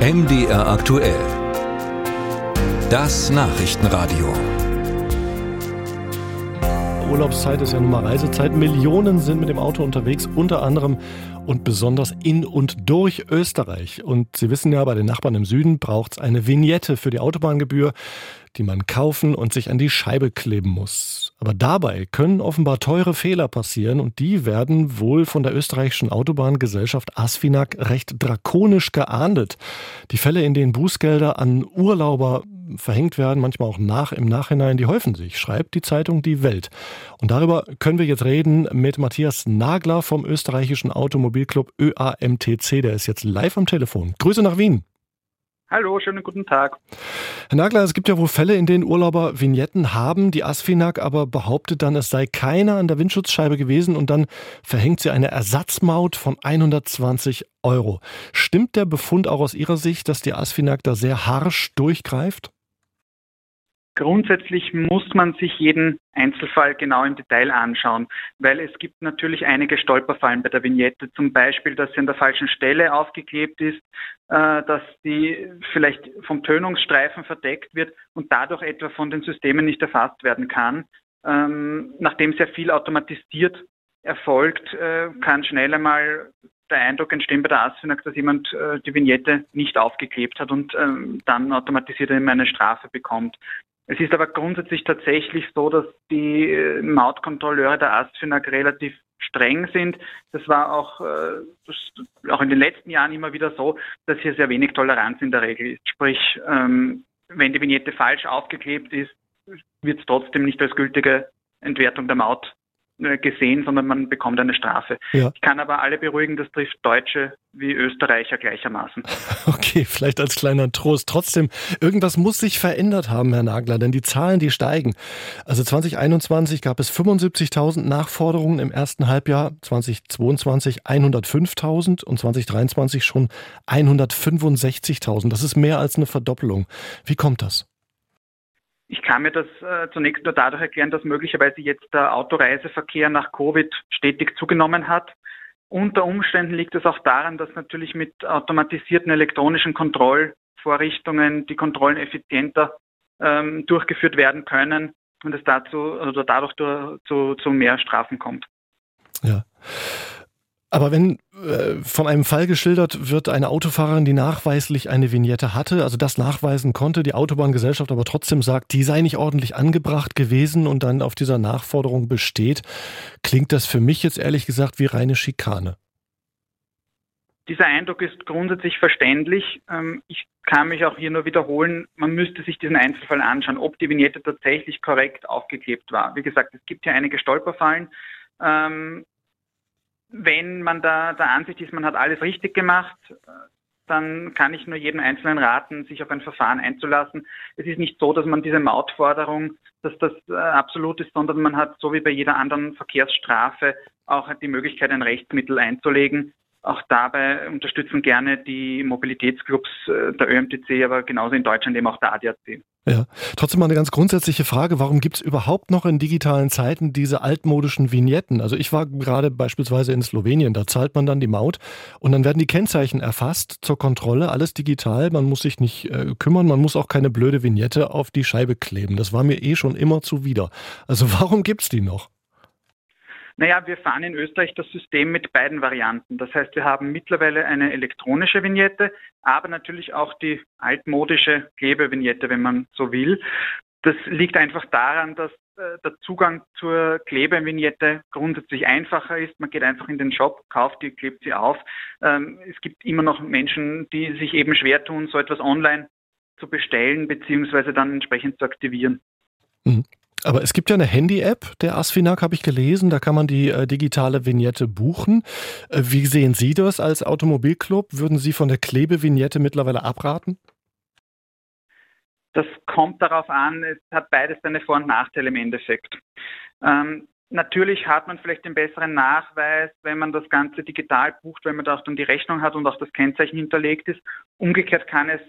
MDR aktuell. Das Nachrichtenradio. Urlaubszeit ist ja nun mal Reisezeit. Millionen sind mit dem Auto unterwegs, unter anderem und besonders in und durch Österreich. Und Sie wissen ja, bei den Nachbarn im Süden braucht es eine Vignette für die Autobahngebühr, die man kaufen und sich an die Scheibe kleben muss. Aber dabei können offenbar teure Fehler passieren und die werden wohl von der österreichischen Autobahngesellschaft Asfinag recht drakonisch geahndet. Die Fälle, in denen Bußgelder an Urlauber verhängt werden, manchmal auch nach im Nachhinein, die häufen sich, schreibt die Zeitung Die Welt. Und darüber können wir jetzt reden mit Matthias Nagler vom österreichischen Automobilclub ÖAMTC. Der ist jetzt live am Telefon. Grüße nach Wien. Hallo, schönen guten Tag. Herr Nagler, es gibt ja wohl Fälle, in denen Urlauber Vignetten haben. Die Asfinag aber behauptet dann, es sei keiner an der Windschutzscheibe gewesen und dann verhängt sie eine Ersatzmaut von 120 Euro. Stimmt der Befund auch aus Ihrer Sicht, dass die Asfinag da sehr harsch durchgreift? Grundsätzlich muss man sich jeden Einzelfall genau im Detail anschauen, weil es gibt natürlich einige Stolperfallen bei der Vignette. Zum Beispiel, dass sie an der falschen Stelle aufgeklebt ist, äh, dass die vielleicht vom Tönungsstreifen verdeckt wird und dadurch etwa von den Systemen nicht erfasst werden kann. Ähm, nachdem sehr viel automatisiert erfolgt, äh, kann schnell einmal der Eindruck entstehen bei der ASFINAG, dass jemand äh, die Vignette nicht aufgeklebt hat und ähm, dann automatisiert eine Strafe bekommt. Es ist aber grundsätzlich tatsächlich so, dass die äh, Mautkontrolleure der ASFINAG relativ streng sind. Das war auch, äh, das, auch in den letzten Jahren immer wieder so, dass hier sehr wenig Toleranz in der Regel ist. Sprich, ähm, wenn die Vignette falsch aufgeklebt ist, wird es trotzdem nicht als gültige Entwertung der Maut gesehen, sondern man bekommt eine Strafe. Ja. Ich kann aber alle beruhigen, das trifft Deutsche wie Österreicher gleichermaßen. Okay, vielleicht als kleiner Trost. Trotzdem, irgendwas muss sich verändert haben, Herr Nagler, denn die Zahlen, die steigen. Also 2021 gab es 75.000 Nachforderungen im ersten Halbjahr, 2022 105.000 und 2023 schon 165.000. Das ist mehr als eine Verdoppelung. Wie kommt das? Ich kann mir das äh, zunächst nur dadurch erklären, dass möglicherweise jetzt der Autoreiseverkehr nach Covid stetig zugenommen hat. Unter Umständen liegt es auch daran, dass natürlich mit automatisierten elektronischen Kontrollvorrichtungen die Kontrollen effizienter ähm, durchgeführt werden können und es dazu oder dadurch zu, zu mehr Strafen kommt. Ja. Aber wenn äh, von einem Fall geschildert wird, eine Autofahrerin, die nachweislich eine Vignette hatte, also das nachweisen konnte, die Autobahngesellschaft aber trotzdem sagt, die sei nicht ordentlich angebracht gewesen und dann auf dieser Nachforderung besteht, klingt das für mich jetzt ehrlich gesagt wie reine Schikane. Dieser Eindruck ist grundsätzlich verständlich. Ähm, ich kann mich auch hier nur wiederholen, man müsste sich diesen Einzelfall anschauen, ob die Vignette tatsächlich korrekt aufgeklebt war. Wie gesagt, es gibt hier einige Stolperfallen. Wenn man da der Ansicht ist, man hat alles richtig gemacht, dann kann ich nur jedem Einzelnen raten, sich auf ein Verfahren einzulassen. Es ist nicht so, dass man diese Mautforderung, dass das äh, absolut ist, sondern man hat so wie bei jeder anderen Verkehrsstrafe auch die Möglichkeit, ein Rechtsmittel einzulegen. Auch dabei unterstützen gerne die Mobilitätsclubs äh, der ÖMTC, aber genauso in Deutschland eben auch der ADAC. Ja, trotzdem mal eine ganz grundsätzliche Frage. Warum gibt es überhaupt noch in digitalen Zeiten diese altmodischen Vignetten? Also ich war gerade beispielsweise in Slowenien, da zahlt man dann die Maut und dann werden die Kennzeichen erfasst zur Kontrolle, alles digital. Man muss sich nicht äh, kümmern, man muss auch keine blöde Vignette auf die Scheibe kleben. Das war mir eh schon immer zuwider. Also warum gibt es die noch? Naja, wir fahren in Österreich das System mit beiden Varianten. Das heißt, wir haben mittlerweile eine elektronische Vignette, aber natürlich auch die altmodische Klebevignette, wenn man so will. Das liegt einfach daran, dass äh, der Zugang zur Klebevignette grundsätzlich einfacher ist. Man geht einfach in den Shop, kauft die, klebt sie auf. Ähm, es gibt immer noch Menschen, die sich eben schwer tun, so etwas online zu bestellen beziehungsweise dann entsprechend zu aktivieren. Mhm. Aber es gibt ja eine Handy-App der Asfinag, habe ich gelesen. Da kann man die äh, digitale Vignette buchen. Äh, wie sehen Sie das als Automobilclub? Würden Sie von der Klebevignette mittlerweile abraten? Das kommt darauf an. Es hat beides seine Vor- und Nachteile im Endeffekt. Ähm, natürlich hat man vielleicht den besseren Nachweis, wenn man das Ganze digital bucht, wenn man da auch dann die Rechnung hat und auch das Kennzeichen hinterlegt ist. Umgekehrt kann es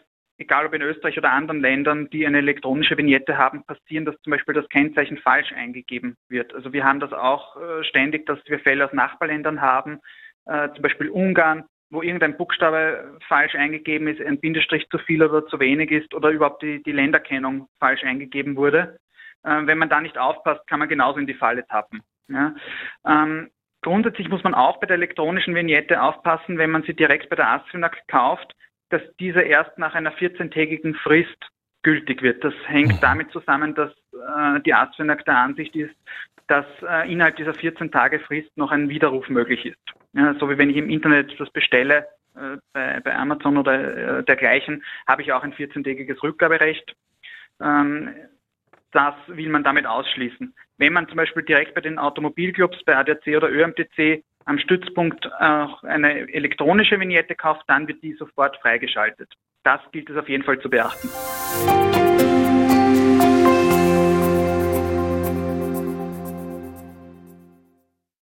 egal ob in Österreich oder anderen Ländern, die eine elektronische Vignette haben, passieren, dass zum Beispiel das Kennzeichen falsch eingegeben wird. Also wir haben das auch äh, ständig, dass wir Fälle aus Nachbarländern haben, äh, zum Beispiel Ungarn, wo irgendein Buchstabe falsch eingegeben ist, ein Bindestrich zu viel oder zu wenig ist oder überhaupt die, die Länderkennung falsch eingegeben wurde. Äh, wenn man da nicht aufpasst, kann man genauso in die Falle tappen. Ja? Ähm, grundsätzlich muss man auch bei der elektronischen Vignette aufpassen, wenn man sie direkt bei der ASFINAG kauft, dass diese erst nach einer 14-tägigen Frist gültig wird. Das hängt mhm. damit zusammen, dass äh, die ASFINAG der Ansicht ist, dass äh, innerhalb dieser 14 Tage Frist noch ein Widerruf möglich ist. Ja, so wie wenn ich im Internet das bestelle, äh, bei, bei, Amazon oder äh, dergleichen, habe ich auch ein 14-tägiges Rückgaberecht. Ähm, das will man damit ausschließen. Wenn man zum Beispiel direkt bei den Automobilclubs, bei ADAC oder ÖMTC am Stützpunkt auch eine elektronische Vignette kauft, dann wird die sofort freigeschaltet. Das gilt es auf jeden Fall zu beachten.